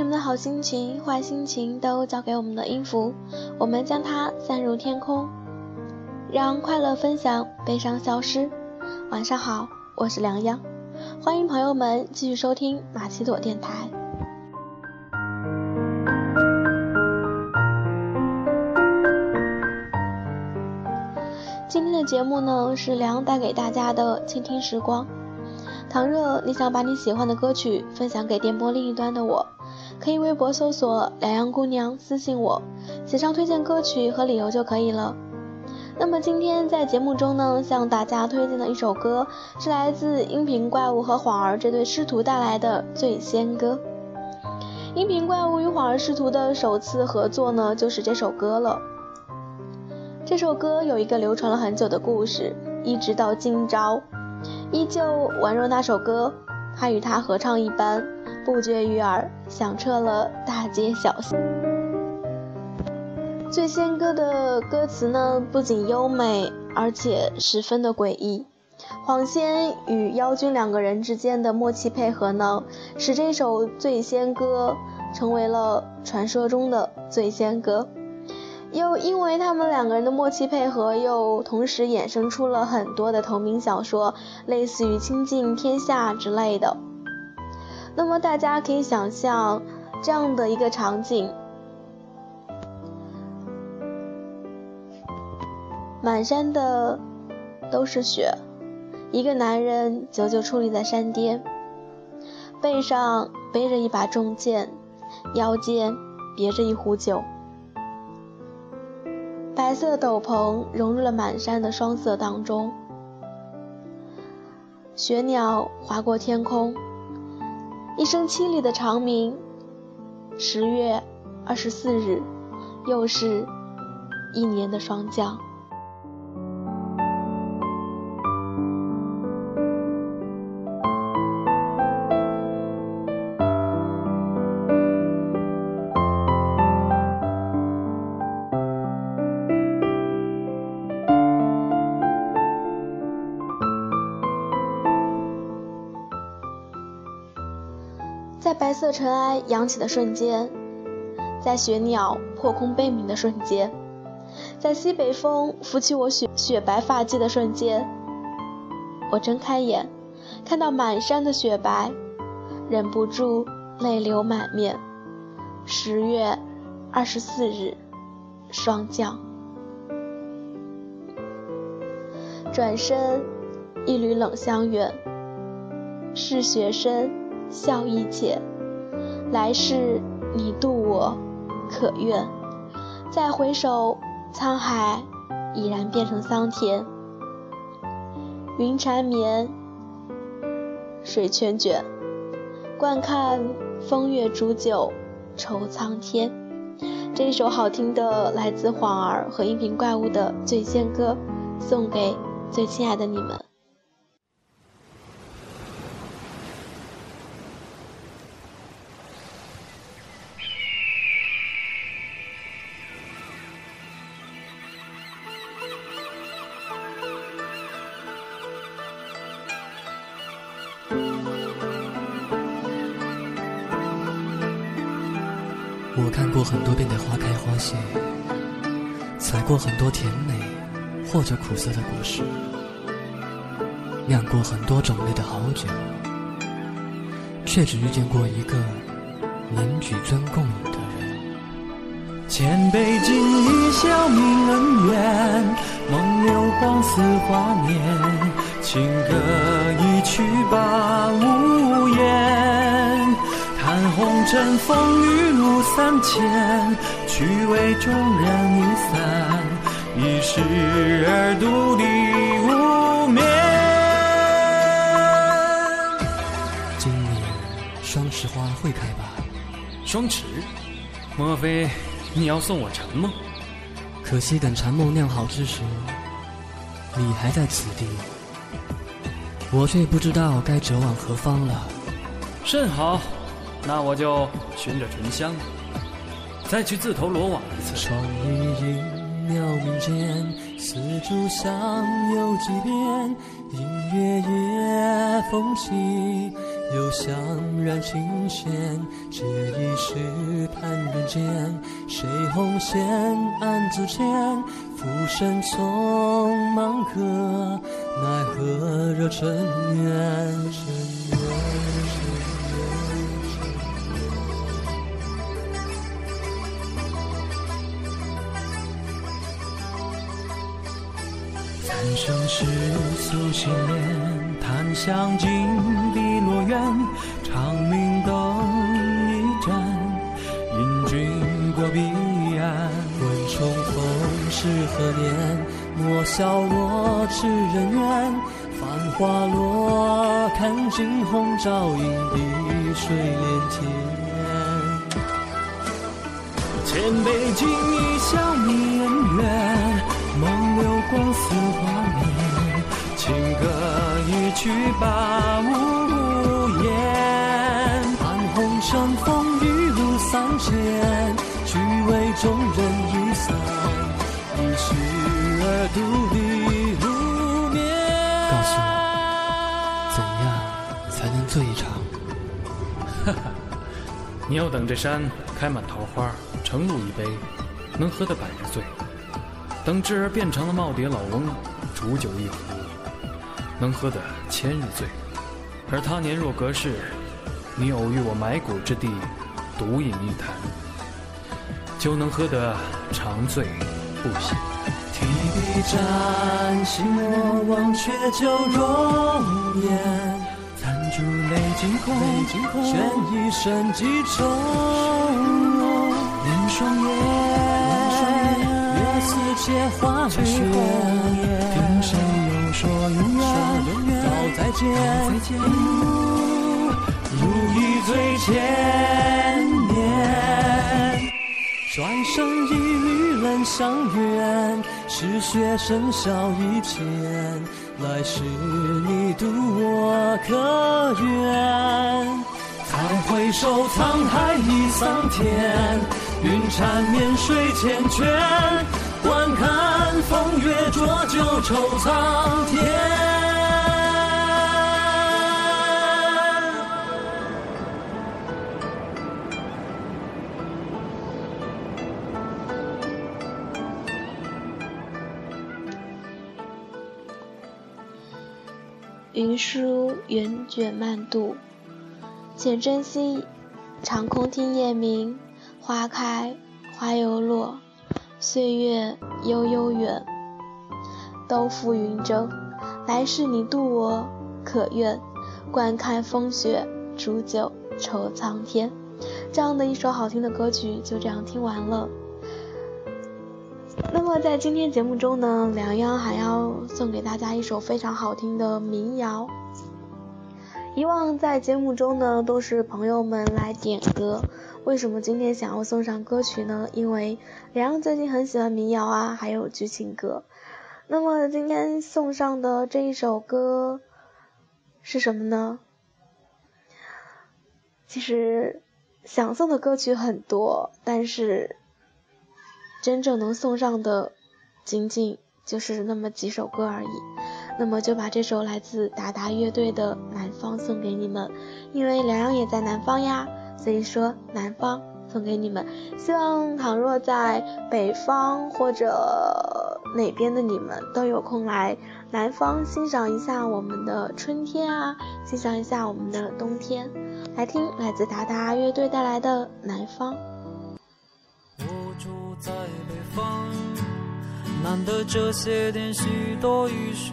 你们的好心情、坏心情都交给我们的音符，我们将它散入天空，让快乐分享，悲伤消失。晚上好，我是梁央，欢迎朋友们继续收听马奇朵电台。今天的节目呢，是梁带给大家的倾听时光。倘若你想把你喜欢的歌曲分享给电波另一端的我，可以微博搜索“两样姑娘”，私信我，写上推荐歌曲和理由就可以了。那么今天在节目中呢，向大家推荐的一首歌是来自音频怪物和晃儿这对师徒带来的《醉仙歌》。音频怪物与晃儿师徒的首次合作呢，就是这首歌了。这首歌有一个流传了很久的故事，一直到今朝。依旧宛若那首歌，他与他合唱一般，不绝于耳，响彻了大街小巷。醉仙歌的歌词呢，不仅优美，而且十分的诡异。黄仙与妖君两个人之间的默契配合呢，使这首醉仙歌成为了传说中的醉仙歌。又因为他们两个人的默契配合，又同时衍生出了很多的同名小说，类似于《倾尽天下》之类的。那么大家可以想象这样的一个场景：满山的都是雪，一个男人久久矗立在山巅，背上背着一把重剑，腰间别着一壶酒。白色的斗篷融入了满山的霜色当中，雪鸟划过天空，一声凄厉的长鸣。十月二十四日，又是一年的霜降。在白色尘埃扬起的瞬间，在雪鸟破空悲鸣的瞬间，在西北风拂起我雪雪白发髻的瞬间，我睁开眼，看到满山的雪白，忍不住泪流满面。十月二十四日，霜降。转身，一缕冷香远，是雪深。笑意浅，来世你渡我，可愿？再回首，沧海已然变成桑田。云缠绵，水圈卷，惯看风月煮酒，愁苍天。这一首好听的，来自晃儿和音频怪物的《醉仙歌》，送给最亲爱的你们。我看过很多遍的花开花谢，采过很多甜美或者苦涩的果实，酿过很多种类的好酒，却只遇见过一个能举樽共饮的人。千杯敬一笑泯恩怨，梦流光似华年，情歌一曲把无言。看红尘风雨路三千，去为众人一散，一世而独立无眠。今年双池花会开吧？双池？莫非你要送我禅梦？可惜等禅梦酿好之时，你还在此地，我却不知道该折往何方了。甚好。那我就寻着醇香，再去自投罗网一次。窗一影袅明间，丝竹响又几遍。音乐夜风起，又香燃琴弦，借一试探人间。谁红线暗自牵？浮生匆忙客，奈何惹尘缘。三生石素心莲，檀香尽碧落雁，长明灯一盏，引君过彼岸。问重逢是何年？莫笑我痴人怨。繁花落，看惊鸿照影，碧水连天。千杯敬一笑光似画面，情歌一曲把无言。盼红尘风雨路三千，俱为众人一散，一世而独立无眠。告诉我，怎样才能醉一场？哈哈，你要等这山开满桃花，盛露一杯，能喝得百日醉。等智儿变成了耄耋老翁，煮酒一壶，能喝得千日醉；而他年若隔世，你偶遇我埋骨之地，独饮一坛，就能喝得长醉不醒。提笔沾心墨，忘却旧容颜，残烛泪尽空，悬一生几重，凝双眼。似借花雪，听谁又说永远？早再见，如一醉千年。转身一缕冷香远，是雪笙箫一浅。来世你渡我可愿？再回首沧海已桑田，云缠绵水缱绻。观看风月浊酒愁苍天。云舒云卷漫渡，且珍惜长空听夜鸣，花开花又落。岁月悠悠远，都付云蒸。来世你渡我可愿？观看风雪，煮酒愁苍天。这样的一首好听的歌曲就这样听完了。那么在今天节目中呢，梁央还要送给大家一首非常好听的民谣。以往在节目中呢，都是朋友们来点歌。为什么今天想要送上歌曲呢？因为梁阳最近很喜欢民谣啊，还有剧情歌。那么今天送上的这一首歌是什么呢？其实想送的歌曲很多，但是真正能送上的仅仅就是那么几首歌而已。那么就把这首来自达达乐队的《南方》送给你们，因为梁阳也在南方呀。所以说，南方送给你们。希望倘若在北方或者哪边的你们都有空来南方欣赏一下我们的春天啊，欣赏一下我们的冬天。来听来自达达乐队带来的《南方》。我住在北方，难得这些天许多雨水。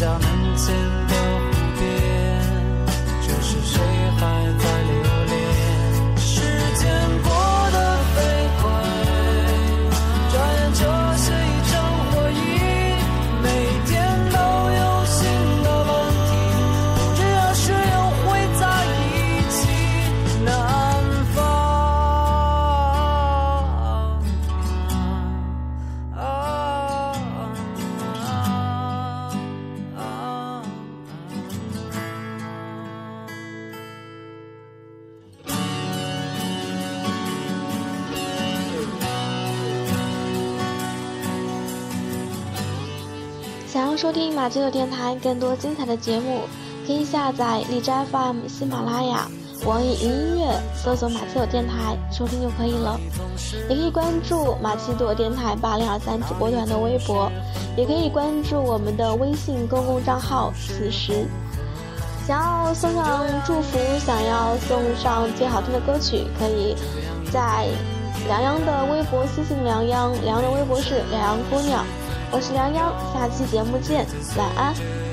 家门前的湖边这是谁还在收听马吉的电台更多精彩的节目，可以下载荔枝 FM、喜马拉雅、网易云音乐，搜索马吉朵电台收听就可以了。也可以关注马吉朵电台八零二三主播团的微博，也可以关注我们的微信公共账号“此时”。想要送上祝福，想要送上最好听的歌曲，可以在梁央的微博私信梁央，梁的微博是梁阳姑娘。我是梁央，下期节目见，晚安。